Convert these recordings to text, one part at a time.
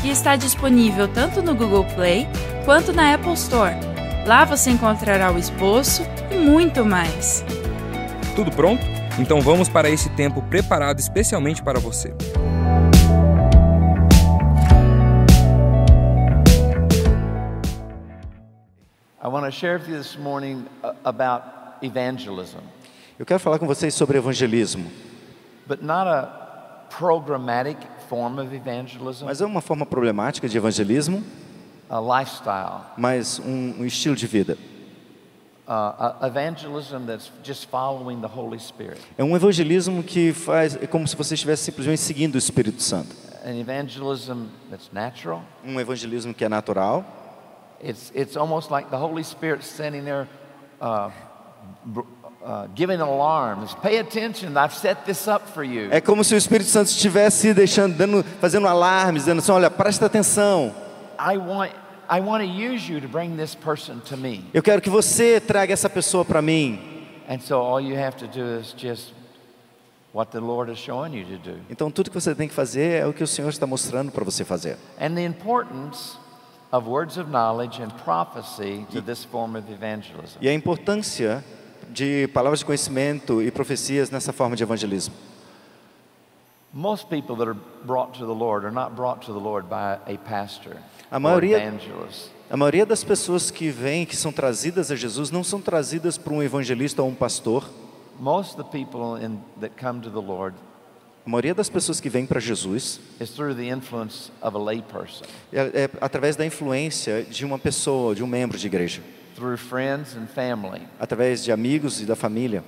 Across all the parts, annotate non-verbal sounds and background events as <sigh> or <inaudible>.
que está disponível tanto no Google Play quanto na Apple Store. Lá você encontrará o esboço e muito mais. Tudo pronto? Então vamos para esse tempo preparado especialmente para você. I want to share with you this morning uh, about evangelism, Eu quero falar com vocês sobre evangelismo, but not a programmatic mas é uma forma problemática de evangelismo, a lifestyle, mas um, um estilo de vida. a evangelism that's just following the Holy Spirit, É um evangelismo que faz é como se você estivesse simplesmente seguindo o Espírito Santo. Um evangelismo que é natural, It's it's almost like the Holy Spirit standing there, uh, br- giving alarms. Pay attention! I've set this up for you. é como se o Espírito Santo estivesse deixando, dando, fazendo alarmes, dizendo assim: olha, presta atenção. I want I want to use you to bring this person to me. Eu quero que você traga essa pessoa para mim. And so all you have to do is just what the Lord is showing you to do. Então tudo que você tem que fazer é o que o Senhor está mostrando para você fazer. And the importance of words of knowledge and prophecy to this form of evangelism. E a importância de palavras de conhecimento e profecias nessa forma de evangelismo. Most people that are brought to the Lord are not brought to the Lord by a pastor A or maioria-. A maioria das pessoas que vêm, que são trazidas a Jesus, não são trazidas por um evangelista ou um pastor. Most of the people in, that come to the Lord A maioria das pessoas que vêm para Jesus is through the influence of a layperson, é, é através da influência de uma pessoa, de um membro de igreja, through friends and family. através de amigos e da família.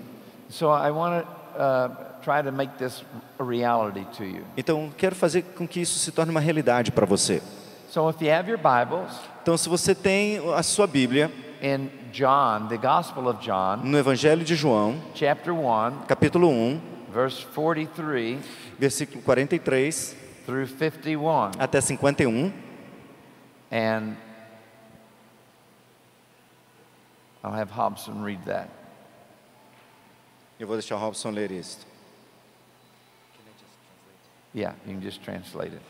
So I want to uh, try to make this a reality to you. Então, quero fazer com que isso se torne uma realidade para você. So if you have your Bibles, Então, se você tem a sua Bíblia, in John, the Gospel of John, no Evangelho de João, chapter 1, capítulo 1, verse 43 versículo 43 through 51. até 51, And I'll have Hobson read that. eu vou deixar o Robson ler isso. Yeah, you can just translate it.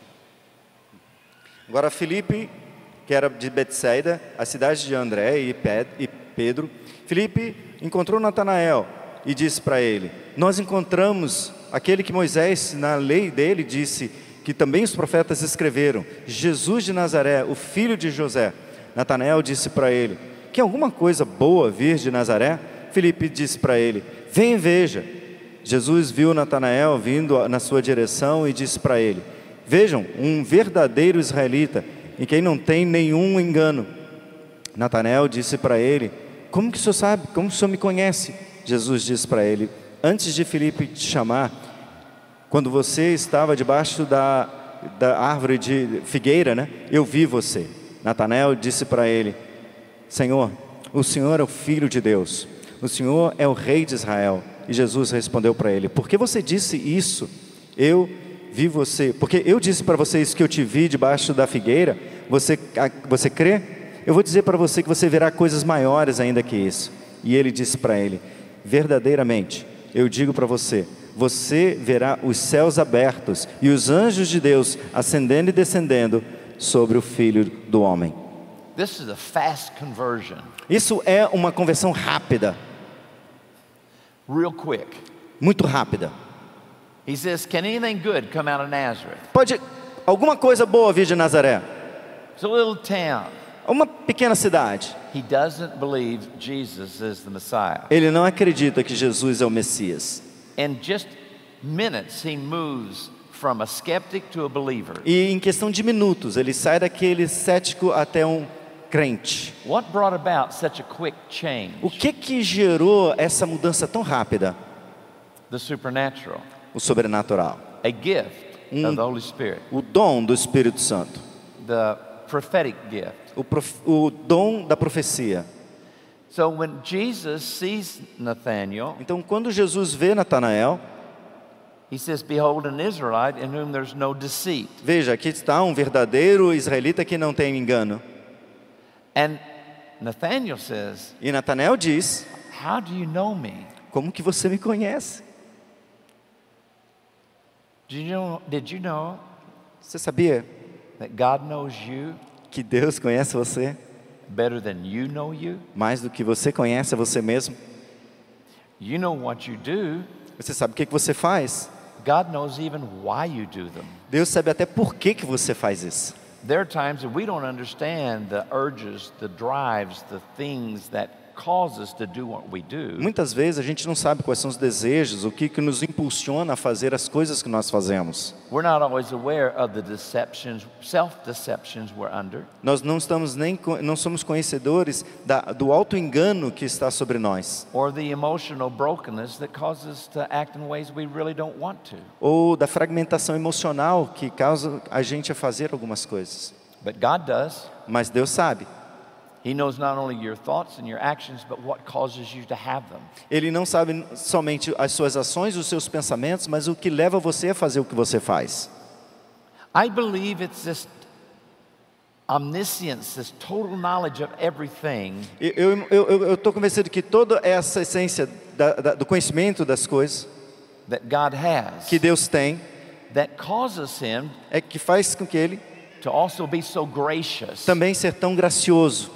Agora Filipe, que era de Betsaida, a cidade de André e Pe- e Pedro, Filipe encontrou Natanael e disse para ele: Nós encontramos aquele que Moisés, na lei dele, disse que também os profetas escreveram, Jesus de Nazaré, o filho de José. Natanael disse para ele: Quer alguma coisa boa vir de Nazaré? Filipe disse para ele: Vem e veja. Jesus viu Natanael vindo na sua direção e disse para ele: Vejam, um verdadeiro israelita, em quem não tem nenhum engano. Natanael disse para ele: Como que o senhor sabe? Como que o senhor me conhece? Jesus disse para ele: Antes de Filipe te chamar, quando você estava debaixo da, da árvore de figueira, né? Eu vi você. Natanael disse para ele: Senhor, o Senhor é o Filho de Deus, o Senhor é o Rei de Israel. E Jesus respondeu para ele: Por que você disse isso? Eu vi você, porque eu disse para vocês que eu te vi debaixo da figueira. Você, você crê? Eu vou dizer para você que você verá coisas maiores ainda que isso. E ele disse para ele: Verdadeiramente, eu digo para você, você verá os céus abertos e os anjos de Deus ascendendo e descendendo sobre o Filho do Homem. Isso é uma conversão rápida, real quick. muito rápida. He says, Can anything good come out of Nazareth? Pode alguma coisa boa vir de Nazaré? It's a little town. Uma pequena cidade. He doesn't believe Jesus is the Messiah. Ele não acredita que Jesus é o Messias. In just minutes, he moves from a skeptic to a believer. E em questão de minutos, ele sai daquele cético até um crente. What brought about such a quick change? O que que gerou essa mudança tão rápida? The supernatural, O sobrenatural. a gift of the Holy Spirit, O dom do Espírito Santo. the prophetic gift. o, prof, o dom da profecia. So when Jesus sees Nathanael, Então, quando Jesus vê Natanael, he says, Behold, an Israelite in whom there's no deceit. veja, aqui está um verdadeiro israelita que não tem engano. And Nathanael says, E Natanael diz: How do you know me? Como que você me conhece? Did you know, did you know Você sabia that God knows you que Deus conhece você better than you know you? mais do que você conhece a você mesmo? You know what you do. Você sabe o que que você faz? God knows even why you do them. Deus sabe até por que que você faz isso. There are times that we don't understand the urges, the drives, the things that cause us to do what we do. Muitas vezes a gente não sabe quais são os desejos, o que que nos impulsiona a fazer as coisas que nós fazemos. We're not always aware of the deceptions, self-deceptions we're under. Nós não estamos nem não somos conhecedores da, do alto engano que está sobre nós, or the emotional brokenness that causes us to act in ways we really don't want to. ou da fragmentação emocional que causa a gente a fazer algumas coisas. But God does. Mas Deus sabe. Ele não sabe somente as suas ações, os seus pensamentos, mas o que leva você a fazer o que você faz. I believe it's this omniscience, this total knowledge of everything Eu eu estou convencido que toda essa essência da, da, do conhecimento das coisas that God has que Deus tem that causes him é que faz com que ele to also be so gracious. também ser tão gracioso.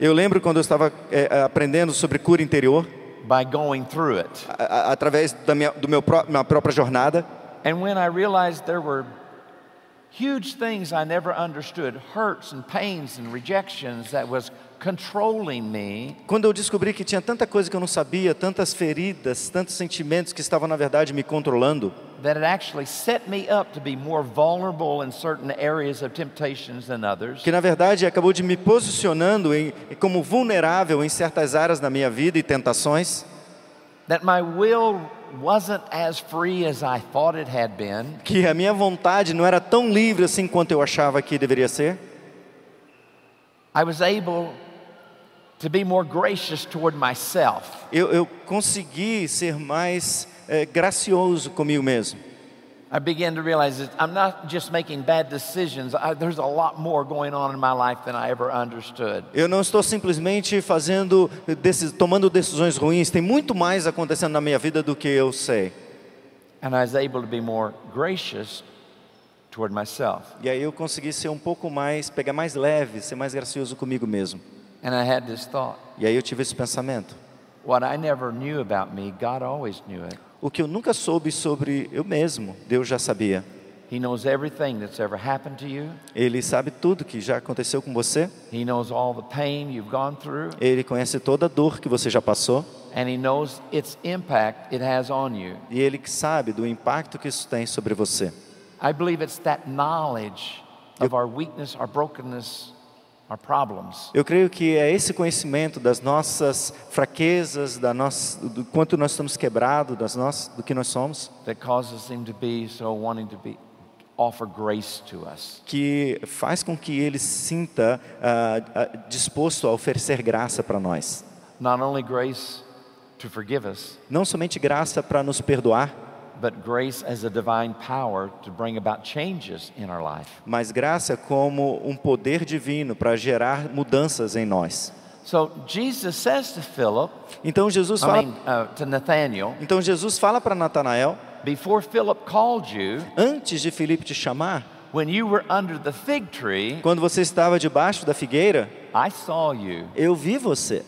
Eu lembro quando eu estava é, aprendendo sobre cura interior, by going through it. a- a- através da minha, do meu pró- minha própria jornada, And when I realized there were huge things I never understood, hurts and pains and rejections that was controlling me, quando eu descobri que tinha tanta coisa que eu não sabia, tantas feridas, tantos sentimentos que estavam na verdade me controlando, that it actually set me up to be more vulnerable in certain areas of temptations than others. que na verdade acabou de me posicionando em, como vulnerável em certas áreas da minha vida e tentações, That my will wasn't as free as I thought it had been. que a minha vontade não era tão livre assim quanto eu achava que deveria ser. I was able to be more gracious toward myself. Eu, eu consegui ser mais eh, gracioso comigo mesmo. I began to realize that I'm not just making bad decisions. I, there's a lot more going on in my life than I ever understood. Eu não estou simplesmente fazendo, tomando decisões ruins. Tem muito mais acontecendo na minha vida do que eu sei. And I was able to be more gracious toward myself. E aí eu consegui ser um pouco mais, pegar mais leve, ser mais gracioso comigo mesmo. And I had this thought E aí eu tive esse pensamento. what I never knew about me, God always knew it. O que eu nunca soube sobre eu mesmo, Deus já sabia. He knows everything that's ever happened to you, Ele sabe tudo que já aconteceu com você. He knows all the pain you've gone through, Ele conhece toda a dor que você já passou. and He knows its impact it has on you. E Ele que sabe do impacto que isso tem sobre você. I believe it's that knowledge of our weakness, our brokenness, Eu creio que é esse conhecimento das nossas fraquezas, da nossa, do quanto nós estamos quebrados, das nossas, do que nós somos, that causes Him to be so wanting to be offer grace to us. que faz com que ele sinta ah, ah, disposto a oferecer graça para nós. Not only grace to forgive us, Não somente graça para nos perdoar, but grace as a divine power to bring about changes in our life. mas graça como um poder divino para gerar mudanças em nós. So Jesus says to Philip, Então Jesus I fala, mean uh, to Nathaniel, então Jesus fala para Natanael, before Philip called you, antes de Filipe te chamar, when you were under the fig tree, quando você estava debaixo da figueira, I saw you. eu vi você.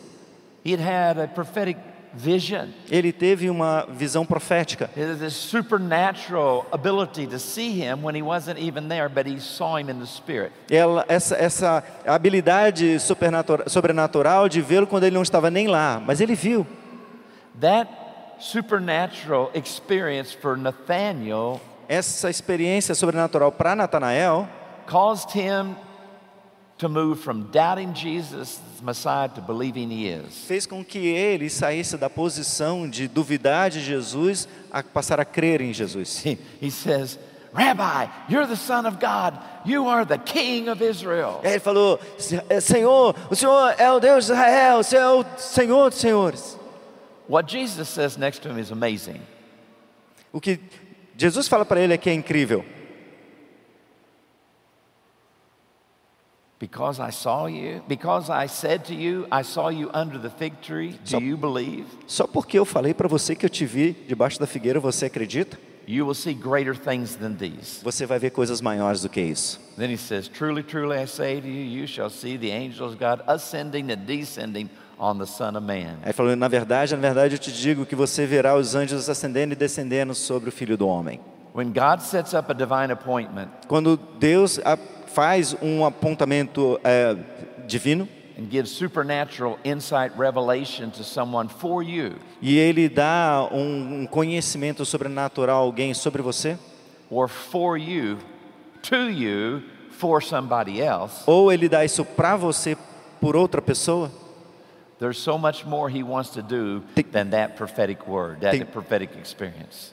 He had had a prophetic vision. Ele teve uma visão profética. He had this supernatural ability to see him when he wasn't even there, but he saw him in the spirit. Ela, essa, essa habilidade supernatural, sobrenatural de vê-lo quando ele não estava nem lá, mas ele viu. That supernatural experience for Nathaniel Essa experiência sobrenatural para Natanael caused him to move from doubting Jesus Messiah to believing he is. fez com que ele saísse da posição de duvidar de Jesus a passar a crer em Jesus. He, he says, Rabbi, you're the Son of God. You are the King of Israel. Ele falou: "Se- é, Senhor, o Senhor é o Deus de Israel, o Senhor é o Senhor dos senhores. What Jesus says next to him is amazing. O que Jesus fala para ele é que é incrível. Because I saw you, because I said to you, I saw you under the fig tree, do you believe? Só porque eu falei para você que eu te vi debaixo da figueira, você acredita? You will see greater things than these. Você vai ver coisas maiores do que isso. Then he says, Truly, truly, I say to you, you shall see the angels of God ascending and descending on the Son of Man. Aí falou: Na verdade, na verdade, eu te digo que você verá os anjos ascendendo e descendendo sobre o Filho do Homem. When God sets up a divine appointment Quando Deus faz um apontamento é, divino. E Ele dá um, conhecimento sobrenatural a alguém sobre você, or for you, to you, for somebody else, ou Ele dá isso para você por outra pessoa,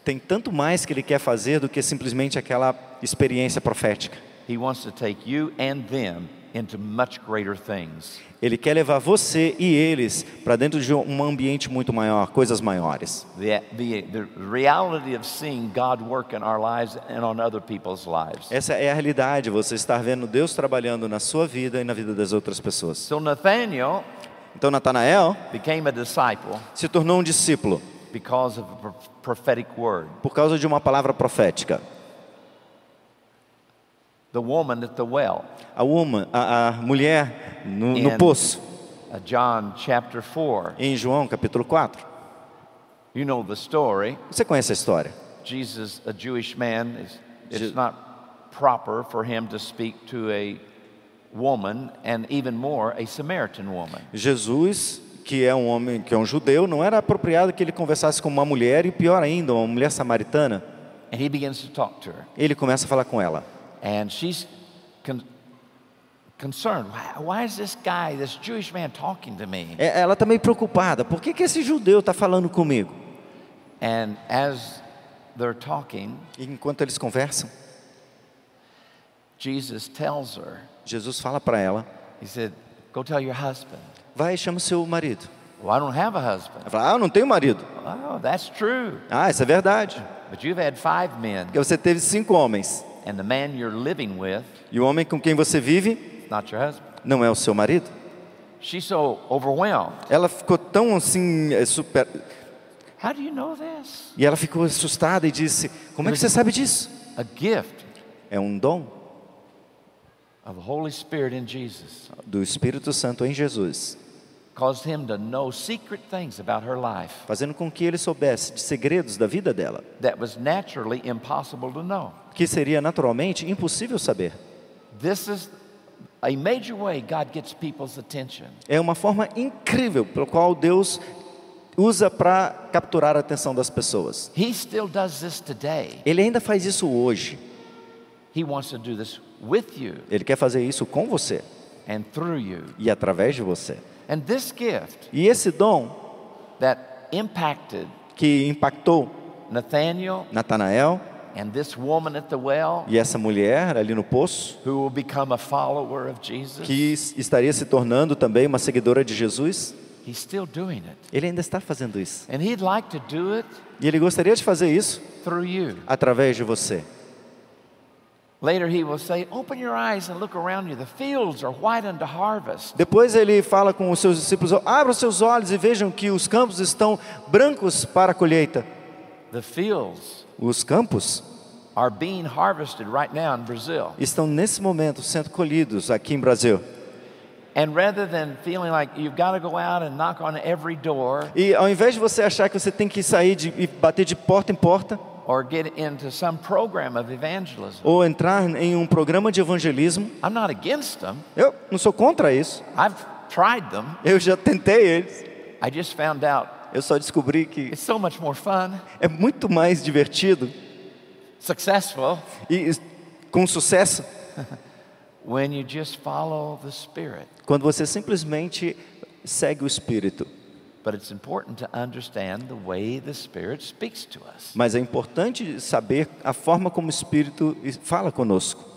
tem tanto mais que Ele quer fazer do que simplesmente aquela experiência profética. He wants to take you and them into much greater things. Ele quer levar você e eles para dentro de um ambiente muito maior, coisas maiores. The, the, the reality of seeing God work in our lives and on other people's lives. Essa é a realidade, você estar vendo Deus trabalhando na sua vida e na vida das outras pessoas. So Nathaniel Então Natanael became a disciple se tornou um discípulo because of a pro- prophetic word. por causa de uma palavra profética. The woman at the well, A uma, a, a mulher no, no poço, uh, John chapter 4. em João capítulo 4. You know the story. Você conhece a história? Jesus, a Jewish man, is, it's not proper for him to speak to a woman and even more a Samaritan woman. Jesus, que é um homem, que é um judeu, não era apropriado que ele conversasse com uma mulher e pior ainda, uma mulher samaritana. And he begins to talk to her. Ele começa a falar com ela. And she's con- concerned. Why, is this guy, this Jewish man, talking to me? É, Ela está meio preocupada. Por que, que esse judeu está falando comigo? And as they're talking, enquanto eles conversam, Jesus tells her, Jesus fala para ela: He said, Go tell your husband. Vai chama o seu marido. Well, I don't have a husband. Ela fala: Ah, eu não tenho marido. Oh, that's true. Ah, isso é verdade. But you've had five men, Porque você teve cinco homens. And the man you're living with E o homem com quem você vive not your husband. não é o seu marido. She's so overwhelmed. Ela ficou tão assim, é, super. How do you know this? E ela ficou assustada e disse: Como é que você sabe disso? A gift É um dom of the Holy Spirit in Jesus do Espírito Santo em Jesus, caused him to know secret things about her life fazendo com que ele soubesse de segredos da vida dela, that was naturally impossible to know. Que seria naturalmente impossível saber. This is a major way God gets people's attention. É uma forma incrível pelo qual Deus usa para capturar a atenção das pessoas. He still does this today. Ele ainda faz isso hoje. He wants to do this with you Ele quer fazer isso com você and through you. e através de você. And this gift E esse dom that impacted que impactou Nathaniel Natanael and this woman at the well, e essa mulher ali no poço, who will become a follower of Jesus, que estaria se tornando também uma seguidora de Jesus, he's still doing it. ele ainda está fazendo isso. And he'd like to do it E ele gostaria de fazer isso através de você. Depois ele fala com os seus discípulos: abram os seus olhos e vejam que os campos estão brancos para a colheita. The fields Os campos are being harvested right now in Brazil. estão nesse momento sendo colhidos aqui em Brasil. And rather than feeling like you've got to go out and knock on every door E ao invés de você achar que você tem que sair de, e bater de porta em porta, or get into some program of evangelism, ou entrar em um programa de evangelismo, I'm not against them. eu não sou contra isso. I've tried them. Eu já tentei eles. I just found out Eu só descobri que it's so much more fun, é muito mais divertido successful, e com sucesso <laughs> when you just follow the Spirit. quando você simplesmente segue o Espírito. Mas é importante saber a forma como o Espírito fala conosco.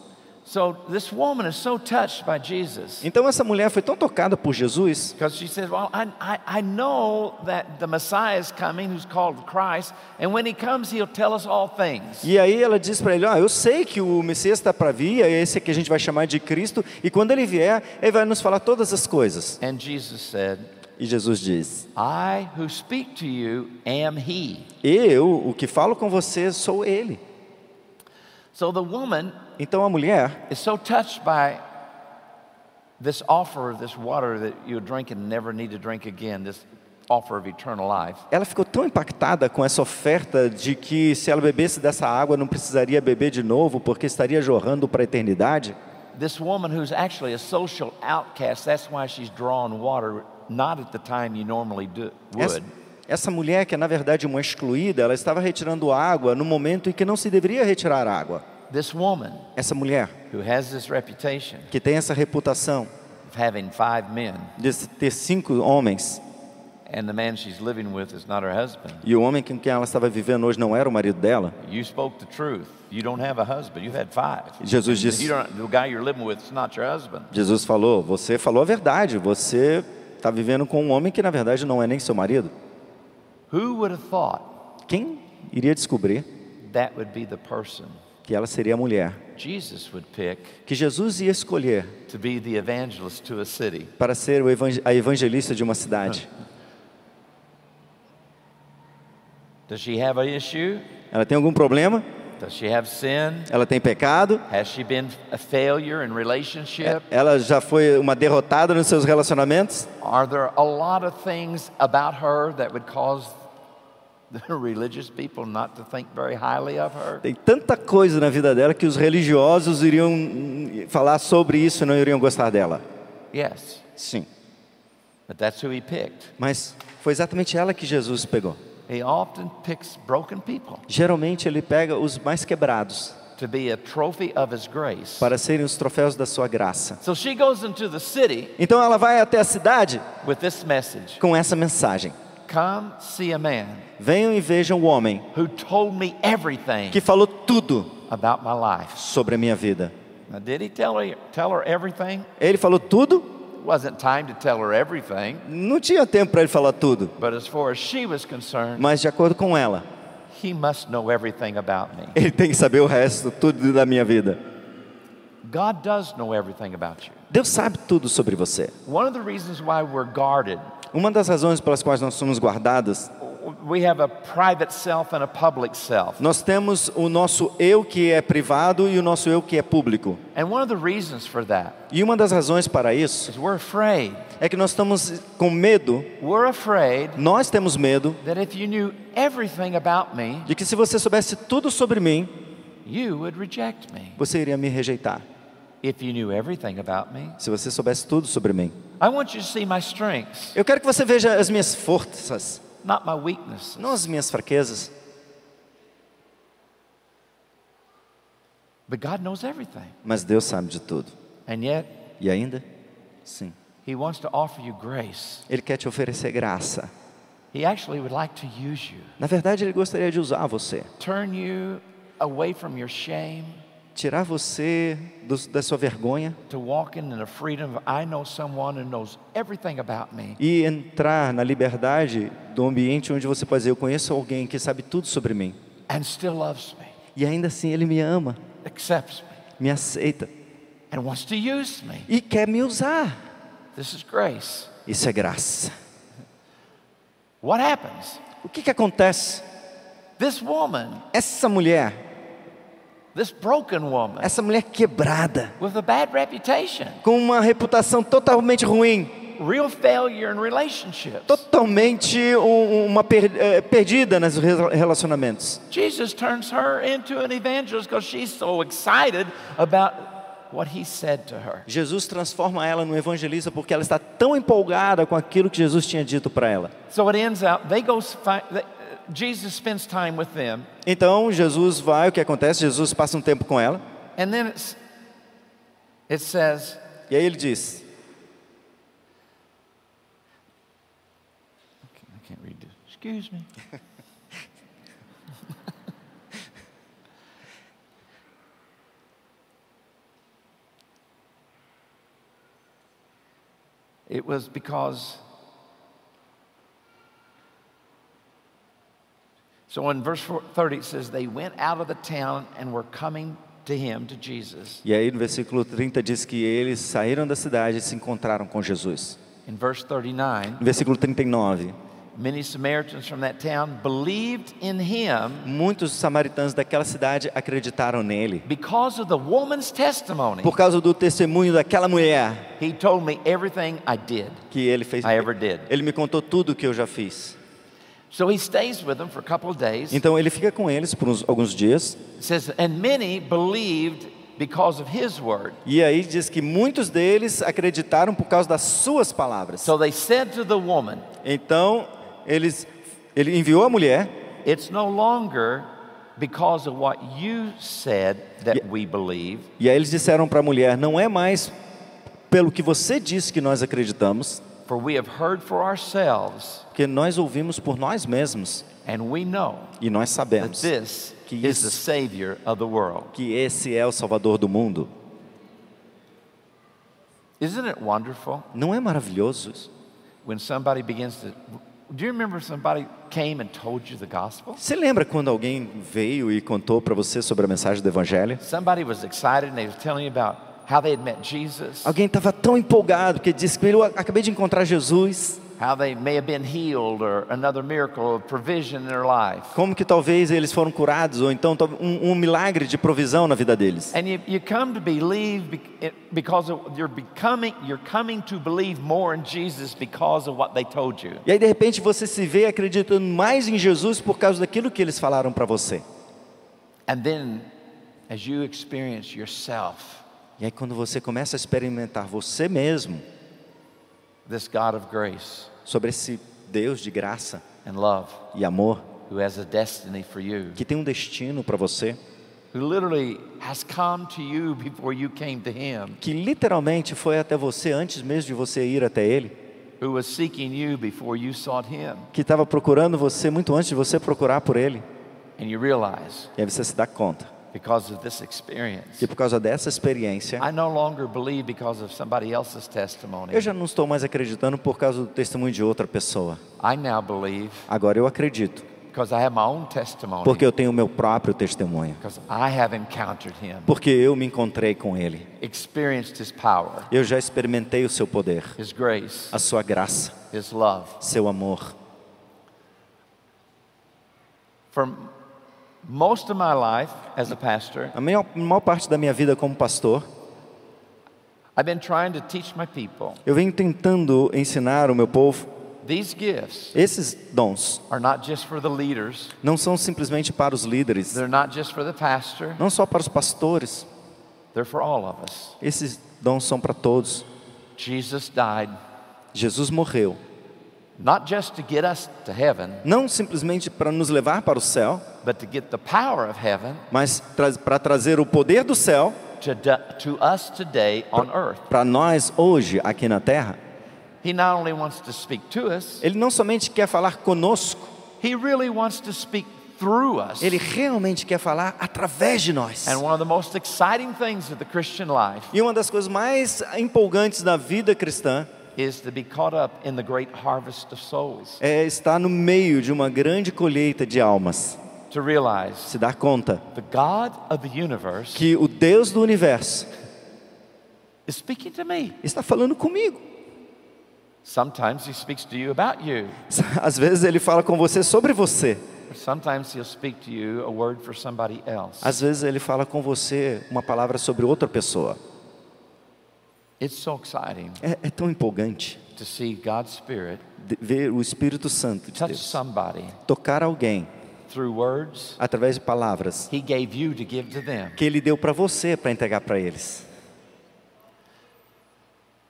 Então essa mulher foi tão tocada por Jesus, because she says, Well, I, I, I know that the Messiah is coming, who's called Christ, and when he comes, he'll tell us all things. e aí ela diz para ele: "Ah, eu sei que o Messias está para vir, é esse que a gente vai chamar de Cristo, e quando ele vier, ele vai nos falar todas as coisas." And Jesus said, E Jesus diz: I who speak to you am he. "Eu, o que falo com você, sou ele." So the woman Então a mulher is so touched by this offer of this water that you drink and never need to drink again, this offer of eternal life. Ela ficou tão impactada com essa oferta de que se ela bebesse dessa água não precisaria beber de novo porque estaria jorrando para a eternidade. This woman who's actually a social outcast, that's why she's drawing water not at the time you normally do, would. essa mulher que é na verdade uma excluída, ela estava retirando água no momento em que não se deveria retirar água. This woman Essa mulher who has this reputation que tem essa reputação of having five men de ter cinco homens and the man she's living with is not her husband. e o homem com quem ela estava vivendo hoje não era o marido dela. You spoke the truth. You don't have a husband. You've had five. Jesus disse- You don't, the guy you're living with is not your husband. Jesus falou: Você falou a verdade, você está vivendo com um homem que na verdade não é nem seu marido. Who would have thought Quem iria descobrir that would be the person que ela seria a mulher Jesus would pick que Jesus ia escolher to be the evangelist to a city? para ser o evang- a evangelista de uma cidade? Does she have an issue? Ela tem algum problema? Does she have sin? Ela tem pecado? Has she been a failure in relationship? Ela já foi uma derrotada nos seus relacionamentos? Are there a lot of things about her that would cause Tem tanta coisa na vida dela que os religiosos iriam falar sobre isso e não iriam gostar dela. Yes, Sim. but that's who he picked. Mas foi exatamente ela que Jesus pegou. He often picks broken people Geralmente ele pega os mais quebrados to be a trophy of his grace. para serem os troféus da sua graça. So she goes into the city Então ela vai até a cidade with this message com essa mensagem: Come see a man Venham e vejam o homem who told me everything que falou tudo about my life. sobre a minha vida. Now, did he tell her, tell her everything? Ele falou tudo? Wasn't time to tell her everything, Não tinha tempo para ele falar tudo, but as far as she was concerned, mas de acordo com ela, he must know everything about me. ele tem que saber o resto, tudo da minha vida. God does know everything about you. Deus sabe tudo sobre você. One of the reasons why we're guarded, Uma das razões pelas quais nós somos guardados, we have a private self and a public self. nós temos o nosso eu que é privado e o nosso eu que é público. And one of the reasons for that E uma das razões para isso is we're afraid. é que nós estamos com medo, We're afraid nós temos medo that if you knew everything about me, de que se você soubesse tudo sobre mim, you would reject me. você iria me rejeitar. If you knew everything about me, Se você soubesse tudo sobre mim. I want you to see my strengths, Eu quero que você veja as minhas forças, not my weaknesses. não as minhas fraquezas. But God knows everything. Mas Deus sabe de tudo. And yet, E ainda? Sim. He wants to offer you grace. Ele quer te oferecer graça. He actually would like to use you, Na verdade, ele gostaria de usar você, turn you away from your shame tirar você do, da sua vergonha e entrar na liberdade do ambiente onde você pode dizer: Eu conheço alguém que sabe tudo sobre mim. and still loves me, E ainda assim ele me ama, accepts me, aceita and wants to use me. e quer me usar. This is grace. Isso é graça. What happens? O que, que acontece? This woman, Essa mulher, this broken woman essa mulher quebrada, with a bad reputation, com uma reputação totalmente ruim, real failure in relationships. totalmente um- uma per- eh, perdida nos re- relacionamentos. Jesus turns her into an evangelist because she's so excited about what he said to her. Jesus transforma ela num evangelista porque ela está tão empolgada com aquilo que Jesus tinha dito para ela. So it ends out, they go, they, Jesus spends time with them, Então Jesus vai, o que acontece? Jesus passa um tempo com ela and then it says, e aí ele diz: can't read this. Excuse me. <laughs> it was because. So in verse 4 30 it says, They went out of the town and were coming to him, to Jesus. E aí no versículo 30 diz que eles saíram da cidade e se encontraram com Jesus. In verse 39, No versículo 39, many Samaritans from that town believed in him muitos samaritanos daquela cidade acreditaram nele. because of the woman's testimony. Por causa do testemunho daquela mulher He told me everything I did, que ele fez. I ever did. Ele me contou tudo o que eu já fiz. Então ele fica com eles por uns, alguns dias. Says, and many believed because of his word. E aí diz que muitos deles acreditaram por causa das suas palavras. So they said to the woman, Então eles, ele enviou a mulher. It's no longer because of what you said that we believe, E aí eles disseram para a mulher: não é mais pelo que você disse que nós acreditamos, for we have heard for ourselves, porque nós ouvimos por nós mesmos and we know e nós that sabemos this Que is the isso- Savior of the world. que esse é o Salvador do mundo. Isn't it wonderful Não é maravilhoso when somebody begins to. Do you remember somebody came and told you the gospel? Você lembra quando alguém veio e contou para você sobre a mensagem do Evangelho? Somebody was excited and they were telling you about how they had met Jesus, Alguém estava tão empolgado que disse que eu acabei de encontrar Jesus. how they may have been healed or another miracle or provision in their life. Como que talvez eles foram curados ou então um, um milagre de provisão na vida deles. And you, you come to believe bec- it- because of, you're becoming you're coming to believe more in Jesus because of what they told you. E aí de repente você se vê acreditando mais em Jesus por causa daquilo que eles falaram para você. And then as you experience yourself, E aí quando você começa a experimentar você mesmo this God of grace sobre esse Deus de graça and love e amor who has a destiny for you, que tem um destino para você, who literally has come to you before you came to him, que literalmente foi até você antes mesmo de você ir até ele, who was seeking you before you sought him. que estava procurando você muito antes de você procurar por ele. And you realize E aí você se dá conta because of this experience, que por causa dessa experiência, I no longer believe because of somebody else's testimony. eu já não estou mais acreditando por causa do testemunho de outra pessoa. I now believe Agora eu acredito, because I have my own testimony. porque eu tenho o meu próprio testemunho. I have encountered him, Porque eu me encontrei com ele. experienced his power, Eu já experimentei o seu poder, his grace, a sua graça, his love. seu amor. Most of my life as a pastor, A maior, maior parte da minha vida como pastor, I've been trying to teach my people eu venho tentando ensinar o meu povo these gifts esses dons. are not just for the leaders, Não são simplesmente para os líderes, they're not just for the pastor, não só para os pastores. they're for all of us. Esses dons são para todos. Jesus died Jesus morreu, not just to get us to heaven, não simplesmente para nos levar para o céu, but to get the power of heaven mas tra para trazer o poder do céu to, to us today on earth. para nós hoje aqui na terra. He not only wants to speak to us, Ele não somente quer falar conosco, he really wants to speak through us. ele realmente quer falar através de nós. And one of the most exciting things of the Christian life E uma das coisas mais empolgantes da vida cristã is to be caught up in the great harvest of souls. é estar no meio de uma grande colheita de almas. To realize Se dar conta the God of the universe que o Deus do universo is speaking to me. está falando comigo. Sometimes he speaks to you about you. <laughs> Às vezes ele fala com você sobre você. Sometimes he'll speak to you a word for somebody else. Às vezes ele fala com você uma palavra sobre outra pessoa. It's so exciting É, é tão empolgante to see God's Spirit de- ver o Espírito Santo de Deus somebody tocar alguém through words através de palavras he gave you to give to them. que ele deu para você para entregar para eles.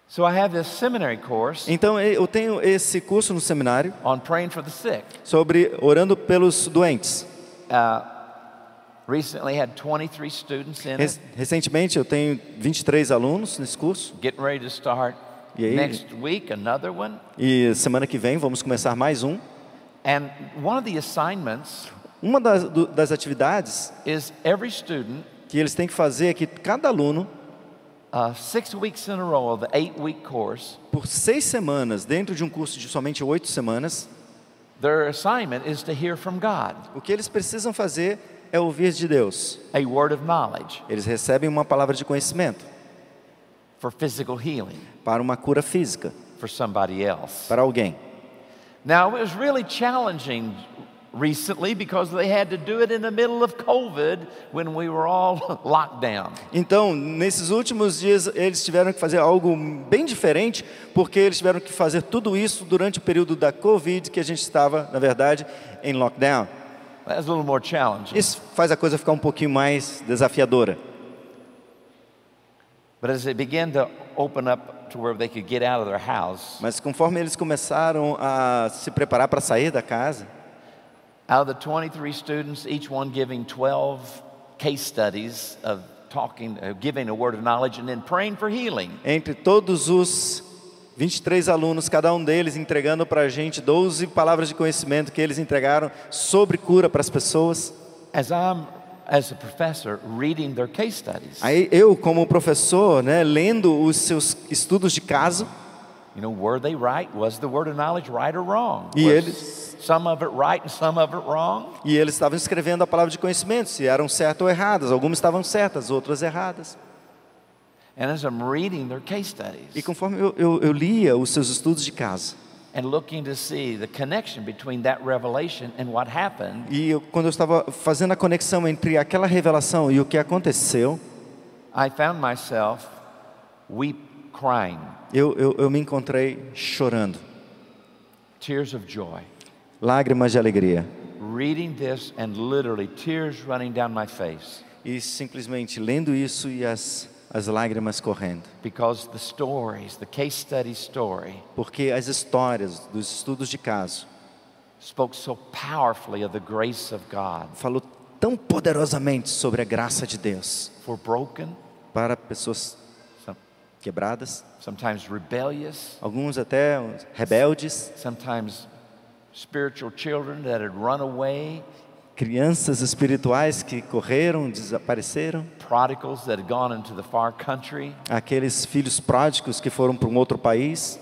So I have this seminary course Então eu tenho esse curso no seminário on praying for the sick. sobre orando pelos doentes. Uh, recently had 23 students in it. Rec- Recentemente eu tenho 23 alunos nesse curso Getting ready to start E aí? next week another one. e semana que vem vamos começar mais um. And one of the assignments Uma das, do- das atividades is every student, que eles têm que fazer é que cada aluno, uh, six weeks in a row of the eight week course, por seis semanas, dentro de um curso de somente oito semanas, their assignment is to hear from God, o que eles precisam fazer é ouvir de Deus. a word of knowledge Eles recebem uma palavra de conhecimento for physical healing para uma cura física, for somebody else. para alguém. Now, it was really challenging recently because they had to do it in the middle of COVID when we were all <laughs> locked down. Então, nesses últimos dias, eles tiveram que fazer algo bem diferente, porque eles tiveram que fazer tudo isso durante o período da Covid, que a gente estava, na verdade, em lockdown. Isso faz a coisa ficar um pouquinho mais desafiadora. But as they began to open up to where they could get out of their house, Mas conforme eles começaram a se preparar para sair da casa, out of the 23 students, each one giving 12 case studies of talking, giving a word of knowledge, and then praying for healing. entre todos os 23 alunos, cada um deles entregando para a gente 12 palavras de conhecimento que eles entregaram sobre cura para as pessoas. As I'm, as a professor, reading their case studies, Aí eu, como professor, né, lendo os seus estudos de caso, you know, were they right? Was the word of knowledge right or wrong? E Was eles- some of it right and some of it wrong? e eles estavam escrevendo a palavra de conhecimento, se eram certas ou erradas. Algumas estavam certas, outras erradas. And as I'm reading their case studies E conforme eu, eu, eu lia os seus estudos de caso, and looking to see the connection between that revelation and what happened, e eu, quando eu estava fazendo a conexão entre aquela revelação e o que aconteceu, I found myself weep, crying, eu, eu, eu me encontrei chorando, tears of joy, lágrimas de alegria. reading this and literally tears running down my face E simplesmente lendo isso e as, as lágrimas correndo. because the stories, the case study story, Porque as histórias dos estudos de caso spoke so powerfully of the grace of God falou tão poderosamente sobre a graça de Deus for broken, para pessoas quebradas, sometimes rebellious, alguns até rebeldes, sometimes spiritual children that had run away, crianças espirituais que correram, desapareceram, prodigals that had gone into the far country, aqueles filhos pródigos que foram para um outro país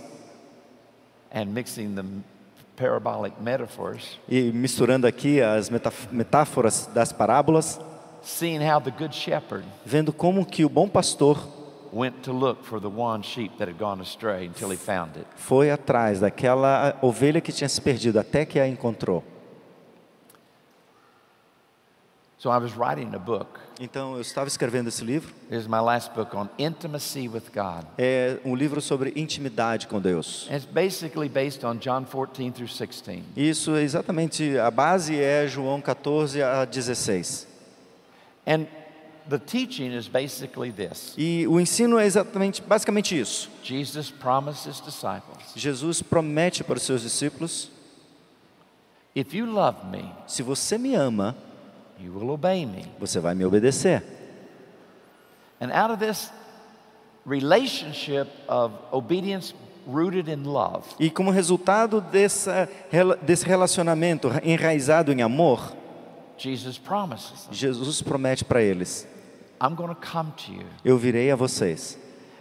and mixing the parabolic metaphors, e misturando aqui as metaf- metáforas das parábolas, seeing how the good shepherd vendo como que o bom pastor went to look for the one sheep that had gone astray until he found it. foi atrás daquela ovelha que tinha se perdido até que a encontrou. So I was writing a book. Então eu estava escrevendo esse livro, is my last book on intimacy with God. é um livro sobre intimidade com Deus. And it's basically based on John 14 through 16. Isso é exatamente a base é João 14 a 16. And the teaching is basically this E o ensino é exatamente basicamente isso. Jesus promised his disciples, Jesus promete para os seus discípulos: If you love me, se você me ama, you will obey me. você vai me obedecer. And out of this relationship of obedience rooted in love, E como resultado dessa, desse relacionamento enraizado em amor, Jesus promises them, Jesus promete para eles: I'm going to come to you Eu virei a vocês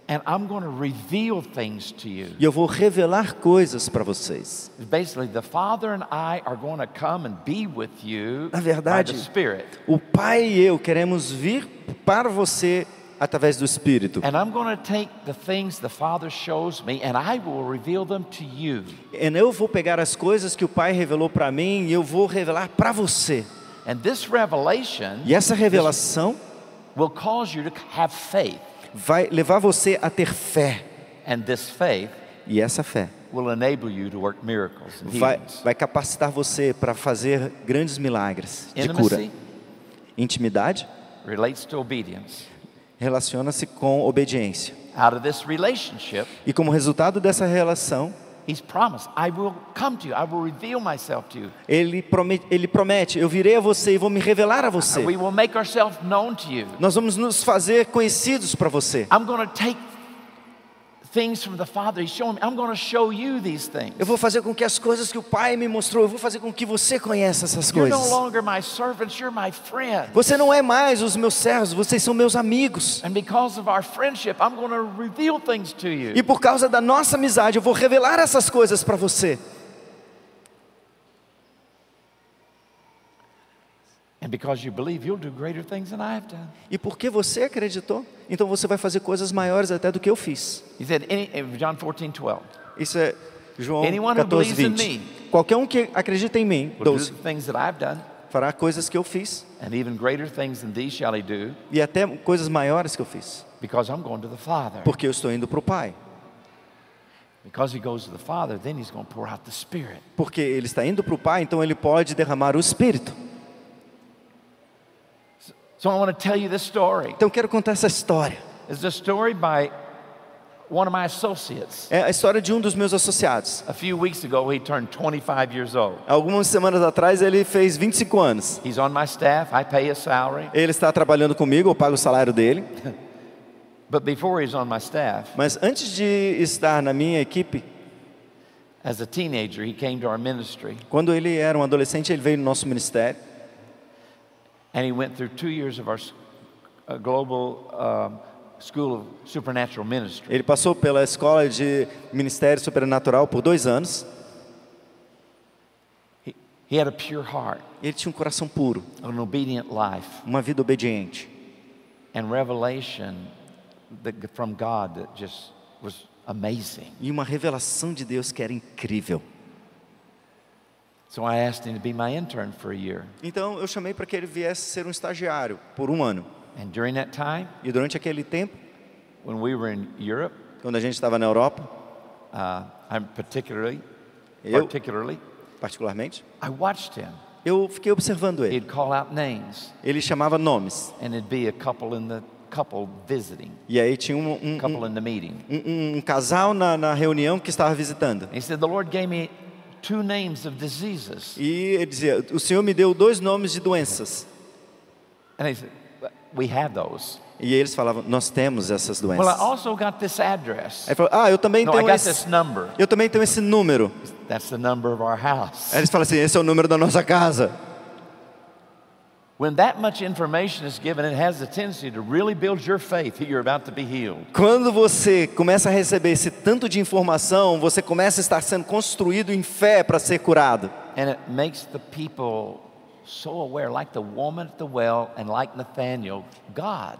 and I'm going to reveal things to you. e eu vou revelar coisas para vocês. Basically, the Father and I are going to come and be with you Na by verdade, the Spirit. o Pai e eu queremos vir para você através do Espírito. And I'm going to take the things the Father shows me and I will reveal them to you. E eu vou pegar as coisas que o Pai revelou para mim e eu vou revelar para você. And this revelation E essa revelação will cause you to have faith. Vai levar você a ter fé. And this faith E essa fé will enable you to work miracles and vai, vai capacitar você para fazer grandes milagres de cura. Intimidade relates to obedience. relaciona-se com obediência. Out of this relationship, E como resultado dessa relação, He's promised, I will come to you, I will reveal myself to you. ele promete, ele promete: Eu virei a você e vou me revelar a você. We will make ourselves known to you. Nós vamos nos fazer conhecidos para você. I'm going to take things from the Father. He's showing me, I'm going to show you these things. Eu vou fazer com que as coisas que o Pai me mostrou, eu vou fazer com que você conheça essas You're no coisas. longer my servants, you're my friend. Você não é mais os meus servos, vocês são meus amigos. And because of our friendship, I'm going to reveal things to you. E por causa da nossa amizade, eu vou revelar essas coisas para você. And because you believe, you'll do greater things than I have done. E porque você acreditou, então você vai fazer coisas maiores até do que eu fiz. He said, in John 14, 12, Isso é João Anyone who 14, believes in 20. me Qualquer um que acredita em mim, will do 12, the things that I've done, fará coisas que eu fiz. and even greater things than these shall he do, E até coisas maiores que eu fiz. because I'm going to the Father. Porque eu estou indo para o Pai. Because he goes to the Father, then he's going to pour out the Spirit. Porque ele está indo para o Pai, então ele pode derramar o Espírito. So I want to tell you this story. Então quero contar essa história. It's a story by one of my associates. É a história de um dos meus associados. A few weeks ago, he turned 25 years old. Algumas semanas atrás ele fez 25 anos. He's on my staff. I pay his salary. Ele está trabalhando comigo, eu pago o salário dele. <laughs> But before he's on my staff, Mas antes de estar na minha equipe, as a teenager, he came to our ministry quando ele era um adolescente, ele veio no nosso ministério. And he went through two years of our uh, global um, school of supernatural ministry. Ele passou pela escola de ministério sobrenatural por dois anos. He, he had a pure heart, Ele tinha um coração puro, an obedient life, uma vida obediente and revelation that, from God that just was amazing. e uma revelação de Deus que era incrível. So I asked him to be my intern for a year. Então eu chamei para que ele viesse ser um estagiário por um ano. And during that time, E durante aquele tempo, when we were in Europe, quando a gente estava na Europa, uh, I'm particularly, Eu- particularly, particularmente, I watched him. eu fiquei observando ele. He'd call out names, Ele chamava nomes. and it'd be a couple in the couple visiting, E aí tinha um, um, couple um, in the meeting. um- um casal na, na reunião que estava visitando. And he said, "The Lord gave me two names of diseases." E ele dizia: O Senhor me deu dois nomes de doenças. And said, "We have those." E eles falavam: Nós temos essas Well, I doenças. also got this address. Aí falou: Ah, eu também No, I tenho got esse. this number. Eu também tenho esse número. That's the number of our house. Aí eles falam assim: Esse é o número da nossa casa. When that much information is given, it has the tendency to really build your faith that you're about to be healed. Quando você começa a receber esse tanto de informação, você começa a estar sendo construído em fé para ser curado. And it makes the people so aware, like the woman at the well and like Nathaniel, God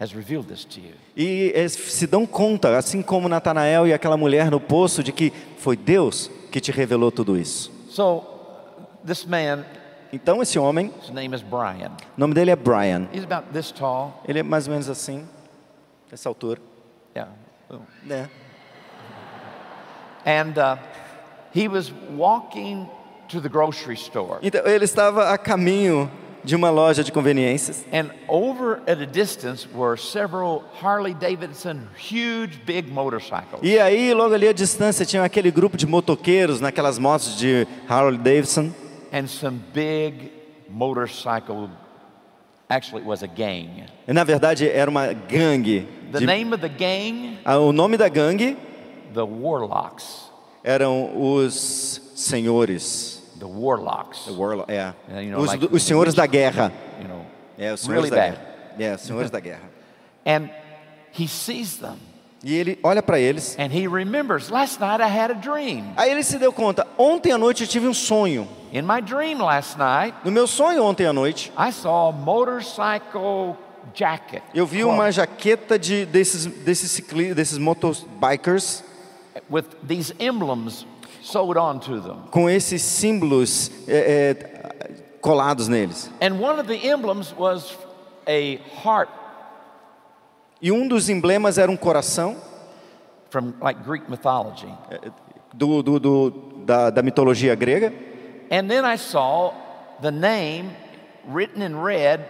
has revealed this to you. E eles se dão conta, assim como Natanael e aquela mulher no poço, de que foi Deus que te revelou tudo isso. So, this man, Então esse homem, o nome dele é Brian. He's about this tall. Ele é mais ou menos assim, essa altura. Yeah. Né? And uh, he was walking to the grocery store. Então ele estava a caminho de uma loja de conveniências. And over at a distance were several Harley Davidson huge big motorcycles. E aí, logo ali à distância, tinha aquele grupo de motoqueiros naquelas motos de Harley Davidson. And some big motorcycle actually it was a gang E, na verdade, era uma gangue. the name of the gang Ah, o nome da gangue the warlocks eram os senhores. the warlocks The warlo- é. Yeah, you know, os, like os senhores da guerra. you know É, os senhores Really da bad. guerra. É, os senhores da guerra. <laughs> and he sees them E ele olha para eles. and he remembers last night I had a dream Aí ele se deu conta: ontem à noite eu tive um sonho. In my dream last night No meu sonho ontem à noite, I saw a motorcycle jacket eu vi uma jaqueta de, desses, desses, desses motobikers with these emblems sewed onto them com esses símbolos é, é, colados neles. and one of the emblems was a heart E um dos emblemas era um coração from like Greek mythology. é, do, do, do, da, da mitologia grega. And then I saw the name written in red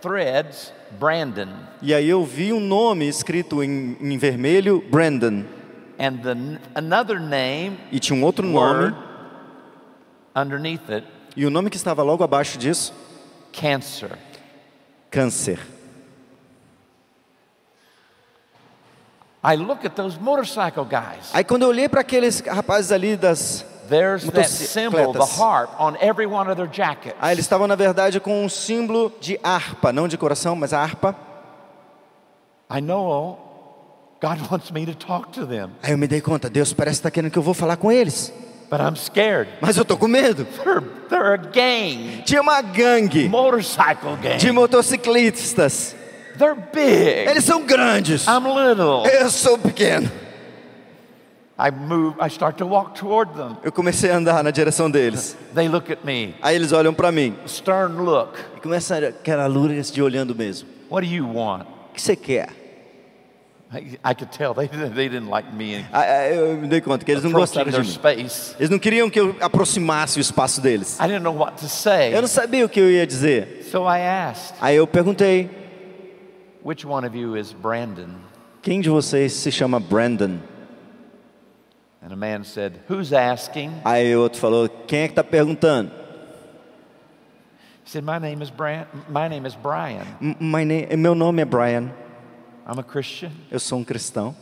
threads, Brandon. E aí eu vi um nome escrito em, em vermelho, Brandon. And the, another name, E tinha um outro nome. underneath it, E o nome que estava logo abaixo disso, cancer. câncer. I look at those motorcycle guys. Aí quando eu olhei para aqueles rapazes ali das There's that symbol, the motocicletas. harp, on every one of their jackets. Ah, eles estavam na verdade com um símbolo de harpa, não de coração, mas a harpa. I know God wants me to talk to them, Aí eu me dei conta, Deus parece estar querendo que eu vou falar com eles, but I'm scared. mas eu tô com medo. They're, they're a gang, Tinha uma gangue motorcycle gang. de motociclistas. They're big. Eles são grandes. I'm little. Eu sou pequeno. I move, I start to walk toward them. Eu comecei a andar na direção deles. They look at me, Aí eles olham para mim stern look. e começa aquela lura de olhando mesmo. What do you want? O que você quer? I, could tell they, they didn't like me Ah, ah, Eu me dei conta que eles não gostaram de mim. space. Eles não queriam que eu aproximasse o espaço deles. I didn't know what to say. Eu não sabia o que eu ia dizer. So I asked, Aí eu perguntei: which one of you is Brandon? quem de vocês se chama Brandon? And a man said, who's asking? Aí o outro falou: quem é que está perguntando? He said, my name is Bran- my name is Brian. "M- my na- meu nome é Brian. I'm a Christian. Eu sou um cristão.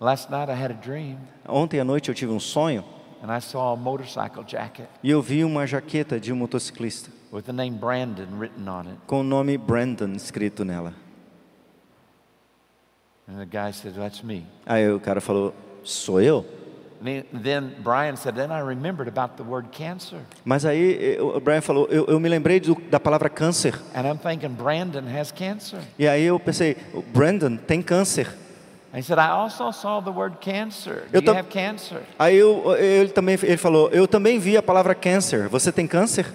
Last night I had a dream Ontem à noite eu tive um sonho and I saw a motorcycle jacket e eu vi uma jaqueta de um motociclista with the name Brandon written on it. com o nome Brandon escrito nela. And the guy said, that's me. Aí o cara falou: sou eu? And he- then Brian said, then I remembered about the word cancer. Mas aí o Brian falou: eu, eu me lembrei do- da palavra câncer. And I'm thinking, Brandon has cancer. E aí eu pensei: o Brandon tem câncer. He said, I also saw the word cancer. Do Eu you have cancer? Aí eu, ele também ele falou: eu também vi a palavra câncer. Você tem câncer?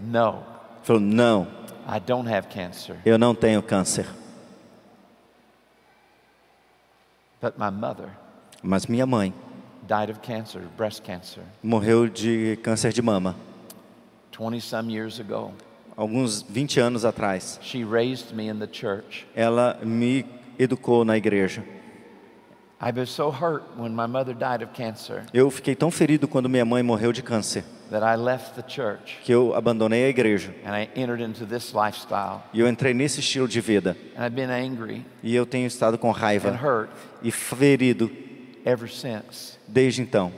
No, Ele falou: não, I don't have cancer. eu não tenho câncer. But my mother Mas minha mãe died of cancer, breast cancer, morreu de câncer de mama 20 some years ago. alguns 20 anos atrás. She raised me in the church. Ela me educou na igreja. I was so hurt when my mother died of cancer Eu fiquei tão ferido quando minha mãe morreu de câncer that I left the church que eu abandonei a igreja and I entered into this lifestyle. e eu entrei nesse estilo de vida. And I've been angry E eu tenho estado com and raiva hurt e ferido ever since. desde então.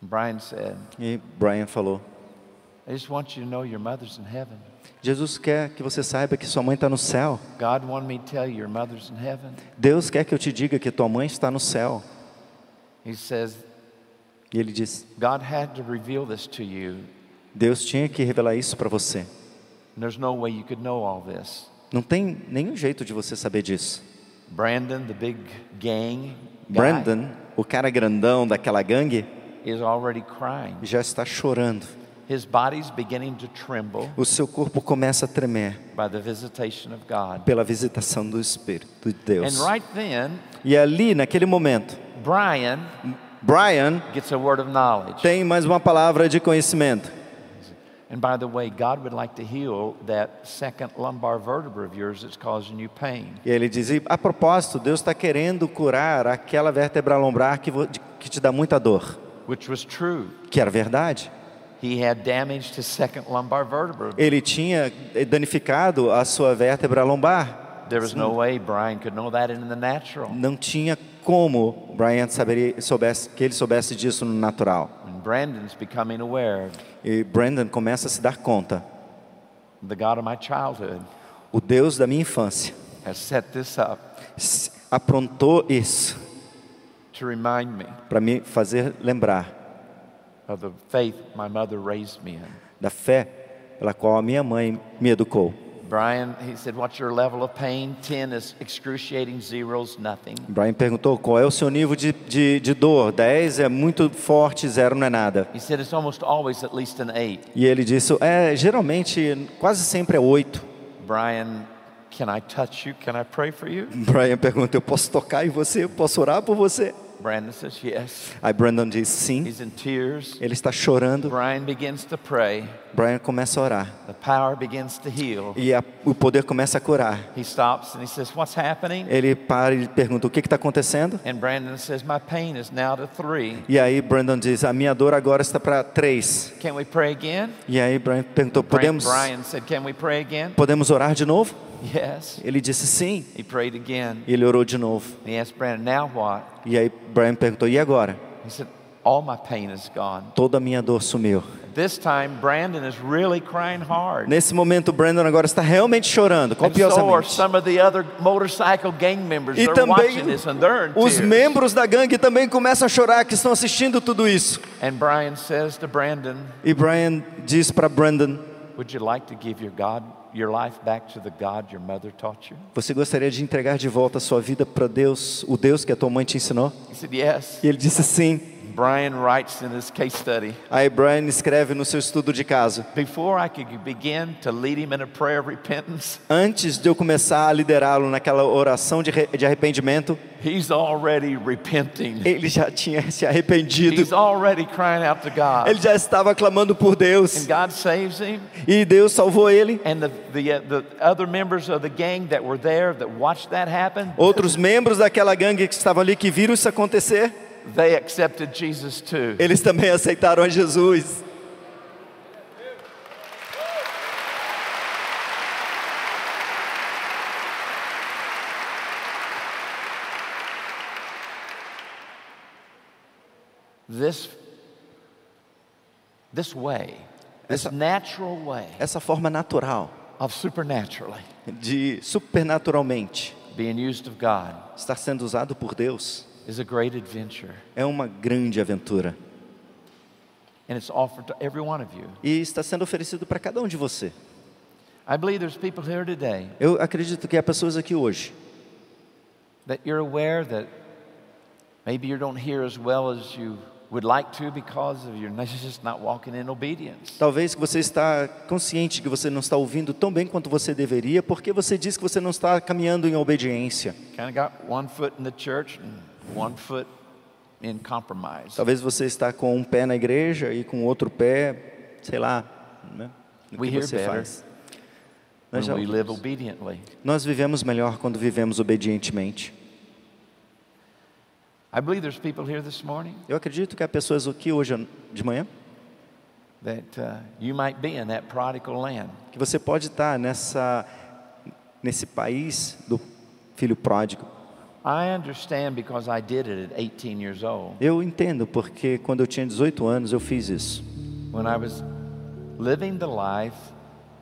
Brian said, E Brian falou: I just want you to know your mother's in heaven. Jesus quer que você saiba que sua mãe está no céu. God wanted me to tell you your mother's in heaven. Deus quer que eu te diga que tua mãe está no céu. He says, E ele diz: God had to reveal this to you. Deus tinha que revelar isso para você. There's no way you could know all this. Não tem nenhum jeito de você saber disso. Brandon, the big gang guy, Brandon, o cara grandão daquela gangue, is already crying. já está chorando. His body's beginning to tremble O seu corpo começa a tremer by the visitation of God. pela visitação do Espírito de Deus. And right then, E ali, naquele momento, Brian Brian gets a word of knowledge. tem mais uma palavra de conhecimento. And by the way, God would like to heal that second lumbar vertebra of yours that's causing you pain. E ele diz: a propósito, Deus está querendo curar aquela vértebra lombar que, que te dá muita dor. Which was true. Que era verdade. He had damaged his second lumbar vertebra. Ele tinha danificado a sua vértebra lombar. There was no way Brian could know that in the natural. Não tinha como Brian saberia, soubesse, que ele soubesse disso no natural. And Brandon's becoming aware E Brandon começa a se dar conta. the God of my childhood O Deus da minha infância has set this up aprontou isso para me fazer lembrar of the faith my mother raised me in. da fé pela qual a minha mãe me educou. Brian, he said, What's your level of pain? 10 is excruciating, zero's nothing. Brian perguntou qual é o seu nível de, de, de dor. 10 é muito forte, zero não é nada. He said, It's almost always at least an 8. E ele disse, é, geralmente, quase sempre é 8. Brian, can I touch you? Can I pray for you? <laughs> Brian pergunta, eu posso tocar em você? Eu posso orar por você? Brandon says, Yes. Aí Brandon diz, sim. He's in tears. Ele está chorando. Brian begins to pray. Brian começa a orar. The power begins to heal. E a, o poder começa a curar. He stops and he says, What's happening? Ele para e pergunta, o que está acontecendo? And Brandon says, My pain is now to three. E aí Brandon diz, a minha dor agora está para 3. Can we pray again? E aí Brian perguntou, podemos, Brian said, Can we pray again? podemos orar de novo? Yes. Ele disse sim. He prayed again. E ele orou de novo. And he asked Brandon, Now what? E aí Brian perguntou: e agora? He said, All my pain is gone. Toda a minha dor sumiu. This time, Brandon is really crying hard. Nesse momento, Brandon agora está realmente chorando, so copiosamente. some of the other motorcycle gang members. E They're também os membros da gangue também começam a chorar que estão assistindo tudo isso. And Brian says to Brandon, E Brian diz para Brandon: Would you like to give your God, your life back to the God your mother taught you? Você gostaria de entregar de volta a sua vida para Deus, o Deus que a tua mãe te ensinou? He said, Yes. E ele disse sim. Brian writes in his case study, Aí Brian escreve no seu estudo de caso: Before I could begin to lead him in a prayer of repentance, Antes de eu começar a liderá-lo naquela oração de, de arrependimento, he's already repenting. ele já tinha se arrependido. He's already crying out to God. Ele já estava clamando por And Deus. God saves him. E Deus salvou ele. And the, the, uh, the other members of the gang that were there that watched that happen, Outros membros daquela gangue que estavam ali que viram isso acontecer, they accepted Jesus too. eles também aceitaram a Jesus. This, this way, this Essa- natural way Essa forma natural of supernaturally de supernaturalmente being used of God estar sendo usado por Deus is a great adventure. é uma grande aventura And it's offered to every one of you. e está sendo oferecido para cada um de você. I believe there's people here today Eu acredito que há pessoas aqui hoje that you're aware that maybe you don't hear as well as you would like to because of your <laughs> just not walking in obedience. Talvez você está consciente que você não está ouvindo tão bem quanto você deveria, porque você diz que você não está caminhando em obediência. Kind of got one foot in the church and one foot in compromise. Talvez você está com um pé na igreja e com outro pé, sei lá, né? O We que você faz? Nós, já we live ouvimos. obediently. Nós vivemos melhor quando vivemos obedientemente. I believe there's people here this morning Eu acredito que há pessoas aqui hoje de manhã that uh, you might be in that prodigal land. que você pode estar nessa nesse país do filho pródigo. I understand because I did it at 18 years old Eu entendo porque quando eu tinha 18 anos eu fiz isso. when I was living the life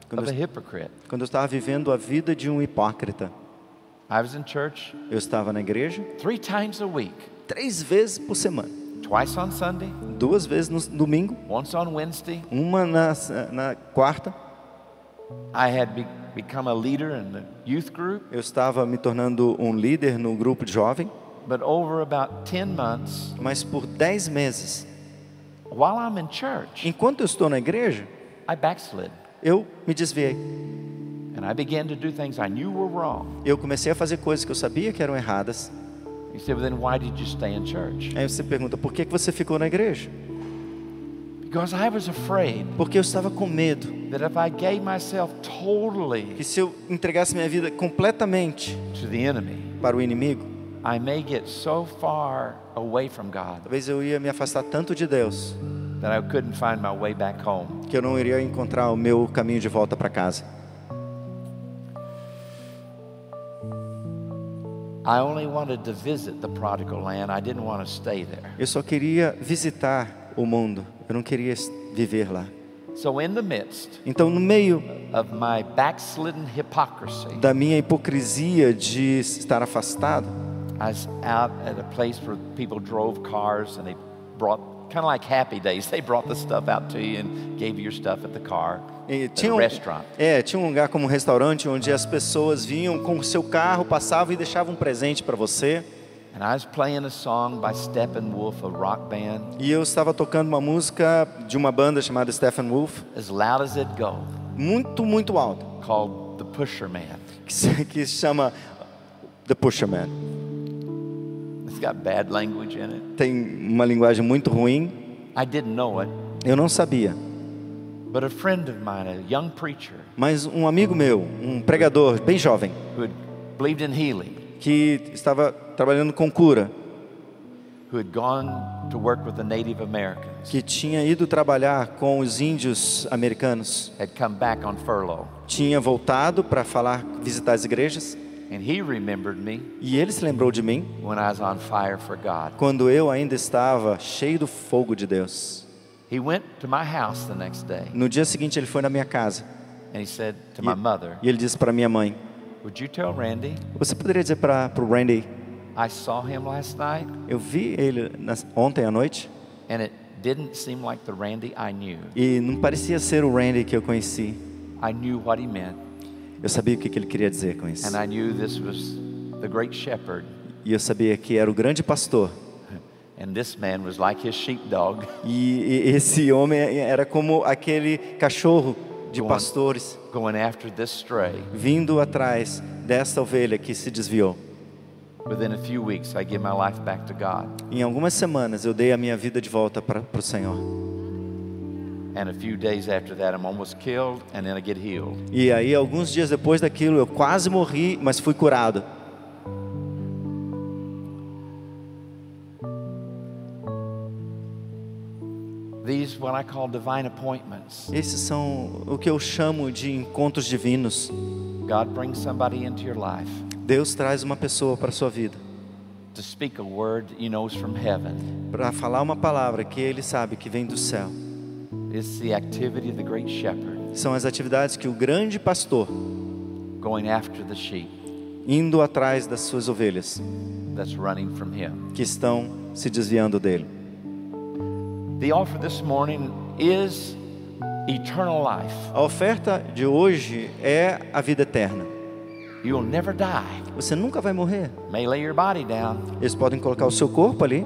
Quando of a eu, hypocrite. quando eu estava vivendo a vida de um hipócrita. I was in church Eu estava na igreja three times a week, três vezes por semana, twice on Sunday, duas vezes no domingo, once on Wednesday. uma na, na quarta. I had become a leader in the youth group, Eu estava me tornando um líder no grupo de jovem, but over about 10 months, mas por dez meses, while I'm in church, enquanto eu estou na igreja, I backslid. eu me desviei. And I began to do things I knew were wrong. Eu comecei a fazer coisas que eu sabia que eram erradas. You say, well, then why did you stay in church? Aí você pergunta, por que que você ficou na igreja? Because I was afraid Porque eu estava com medo that if I gave myself que totally se eu entregasse minha vida completamente to the enemy, para o inimigo, I may get so far away from God talvez eu ia me afastar tanto de Deus that I couldn't find my way back home. que eu não iria encontrar o meu caminho de volta para casa. I only wanted to visit the prodigal land. I didn't want to stay there. Eu só queria visitar o mundo. Eu não queria viver lá. So, in the midst Então, no meio of my backslidden hypocrisy, da minha hipocrisia de estar afastado, I was out at a place where people drove cars and they brought, kind of like happy days, they brought the stuff out to you and gave you your stuff at the car, e at tinha a um, é, tinha um lugar como um restaurante onde as pessoas vinham com o seu carro, passavam e deixavam um presente para você. And I was playing a song by Steppenwolf, a rock band, E eu estava tocando uma música de uma banda chamada Stephen Wolf, as loud as it go, muito, muito alta, called The Pusher Man. que que chama The Pusher Man. It's got bad language in it. Tem uma linguagem muito ruim. I didn't know it, Eu não sabia. but a friend of mine, a young preacher Mas um amigo meu, um pregador bem jovem, who believed in healing, que estava trabalhando com cura, who had gone to work with the Native Americans, que tinha ido trabalhar com os índios americanos, had come back on furlough. tinha voltado para falar, visitar as igrejas, And he remembered me e ele se lembrou de mim when I was on fire for God. quando eu ainda estava cheio do fogo de Deus. No dia seguinte ele foi na minha casa and he said to my mother, e ele disse para minha mãe: Would you tell Randy Você poderia dizer para o Randy, I saw him last night eu vi ele nas- ontem à noite and it didn't seem like the Randy I knew. e não parecia ser o Randy que eu conheci. I knew what he meant Eu sabia o que que ele queria dizer com isso. and I knew this was the great shepherd E eu sabia que era o grande pastor. and this man was like his sheepdog. E, e esse homem era como aquele cachorro de pastores going after this stray. vindo atrás dessa ovelha que se desviou. Em algumas semanas eu dei a minha vida de volta para o Senhor. And a few days after that, I'm almost killed, and then I get healed. E aí alguns dias depois daquilo eu quase morri, mas fui curado. These, what I call divine appointments. Esses são o que eu chamo de encontros divinos. God brings somebody into your life Deus traz uma pessoa para a sua vida para falar uma palavra que ele sabe que vem do céu. São as atividades que o grande pastor, indo atrás das suas ovelhas, que estão se desviando dele. A oferta de hoje é a vida eterna. You'll never die. Você nunca vai morrer. May lay your body down, Eles podem colocar o seu corpo ali,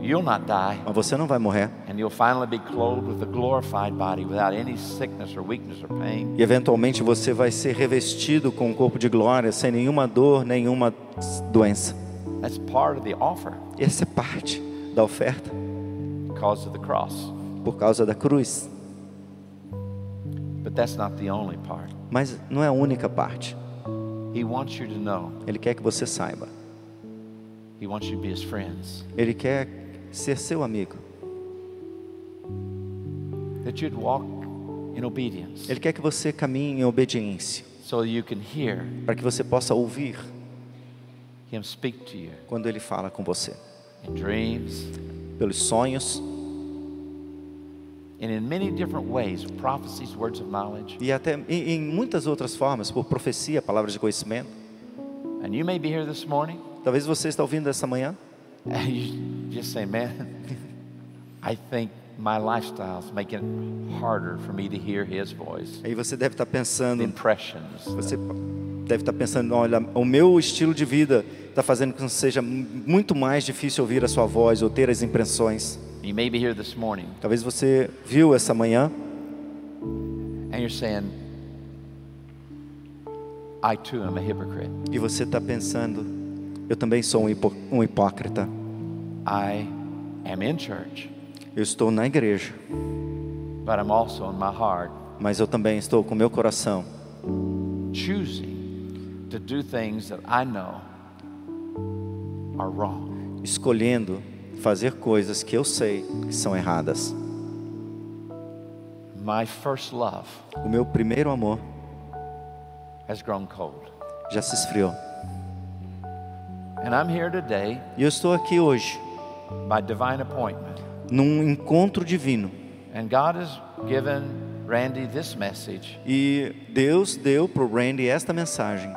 you'll not die. mas você não vai morrer. And you'll finally be clothed with a glorified body without any sickness or weakness or pain. E eventualmente você vai ser revestido com um corpo de glória, sem nenhuma dor, nenhuma doença. That's part of the offer Essa é parte da oferta, because of the cross. por causa da cruz. But that's not the only part. Mas não é a única parte. Ele quer que você saiba. He wants you to be his friends. Ele quer ser seu amigo. That you'd walk in obedience Ele quer que você caminhe em obediência, so you can hear para que você possa ouvir him speak to you quando ele fala com você. Pelos sonhos e até em, em muitas outras formas, por profecia, palavras de conhecimento. And you may be here this morning Talvez você está ouvindo essa manhã <laughs> and you just say, Man, I think my lifestyle's making it harder for me to hear his voice. Aí você deve estar The pensando, impressions. você deve estar pensando, olha, o meu estilo de vida está fazendo com que seja muito mais difícil ouvir a sua voz ou ter as impressões. You may be here this morning Talvez você viu essa manhã and you're saying, I too am a hypocrite. e você está pensando, eu também sou um, hipo, um hipócrita. I am in church, Eu estou na igreja, but I'm also in my heart mas eu também estou com meu coração choosing to do things that I know are wrong. escolhendo fazer coisas que eu sei que são erradas. My first love O meu primeiro amor has grown cold. já se esfriou. And I'm here today E eu estou aqui hoje by divine appointment. num encontro divino. And God has given Randy this message E Deus deu para o Randy esta mensagem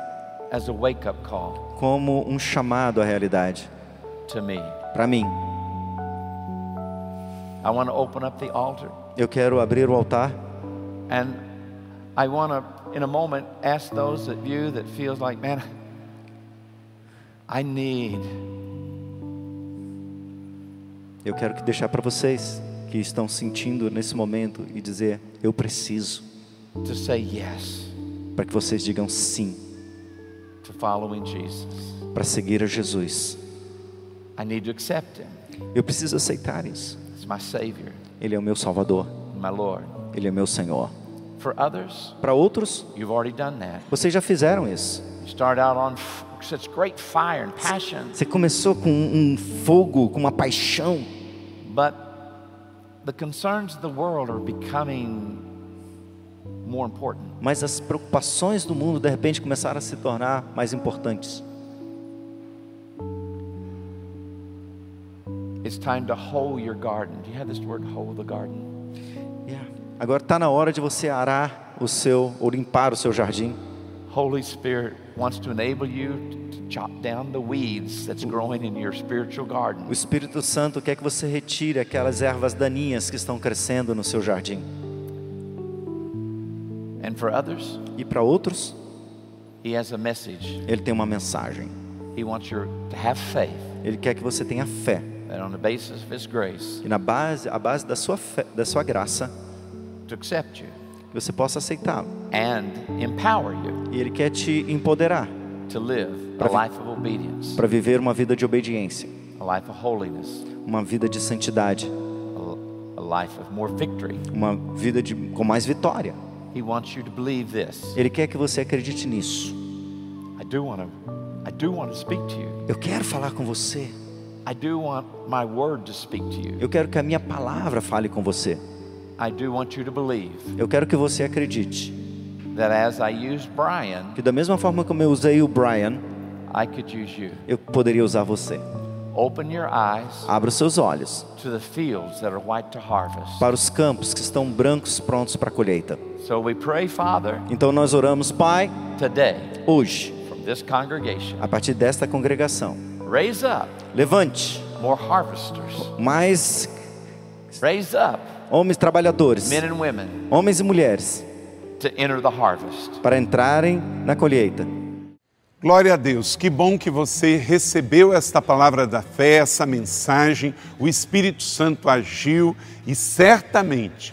as a wake up call como um chamado à realidade para mim. I want to open up the altar Eu quero abrir o altar and I want to, in a moment, ask those that you that feels like, man, I need Eu quero que deixar para vocês que estão sentindo nesse momento e dizer eu preciso, to say yes para que vocês digam sim to following Jesus. para seguir a Jesus. I need to accept Him Eu preciso aceitar isso. As my Savior, Ele é o meu Salvador, my Lord. ele é meu Senhor. For others, Para outros, vocês já fizeram isso. You start out on f- such great fire and passion, Você começou com um fogo, com uma paixão, But the concerns of the world are becoming. Mas as preocupações do mundo de repente começaram a se tornar mais importantes. It's time to hoe your garden. Do you have this word, hoe the garden? Yeah. Agora está na hora de você arar o seu ou limpar o seu jardim. Holy Spirit wants to enable you to chop down the weeds that's growing in your spiritual garden. O Espírito Santo quer que você retire aquelas ervas daninhas que estão crescendo no seu jardim. And for others, E para outros, He has a message. ele tem uma mensagem. He wants you to have faith Ele quer que você tenha fé. That on the basis of His grace, E na base, a base da sua fé, da sua graça, to accept you que você possa aceitá-lo. and empower you E ele quer te empoderar to live a life of obedience, para viver uma vida de obediência, a life of holiness, uma vida de santidade, a, a life of more victory. uma vida de, com mais vitória. He wants you to believe this. Ele quer que você acredite nisso. I do want to I do want to speak to you. Eu quero falar com você. I do want my word to speak to you. Eu quero que a minha palavra fale com você. I do want you to believe Eu quero que você acredite that as I used Brian, que da mesma forma como eu usei o Brian, I could use you. eu poderia usar você. Open your eyes Abra os seus olhos to the fields that are white to harvest. para os campos que estão brancos prontos para a colheita. So we pray, Father, Então nós oramos, Pai, today hoje, from this congregation, a partir desta congregação, raise up levante more harvesters. mais Raise up homens trabalhadores, men and women homens e mulheres, to enter the harvest. para entrarem na colheita. Glória a Deus, que bom que você recebeu esta palavra da fé, essa mensagem. O Espírito Santo agiu e certamente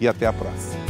e até a próxima.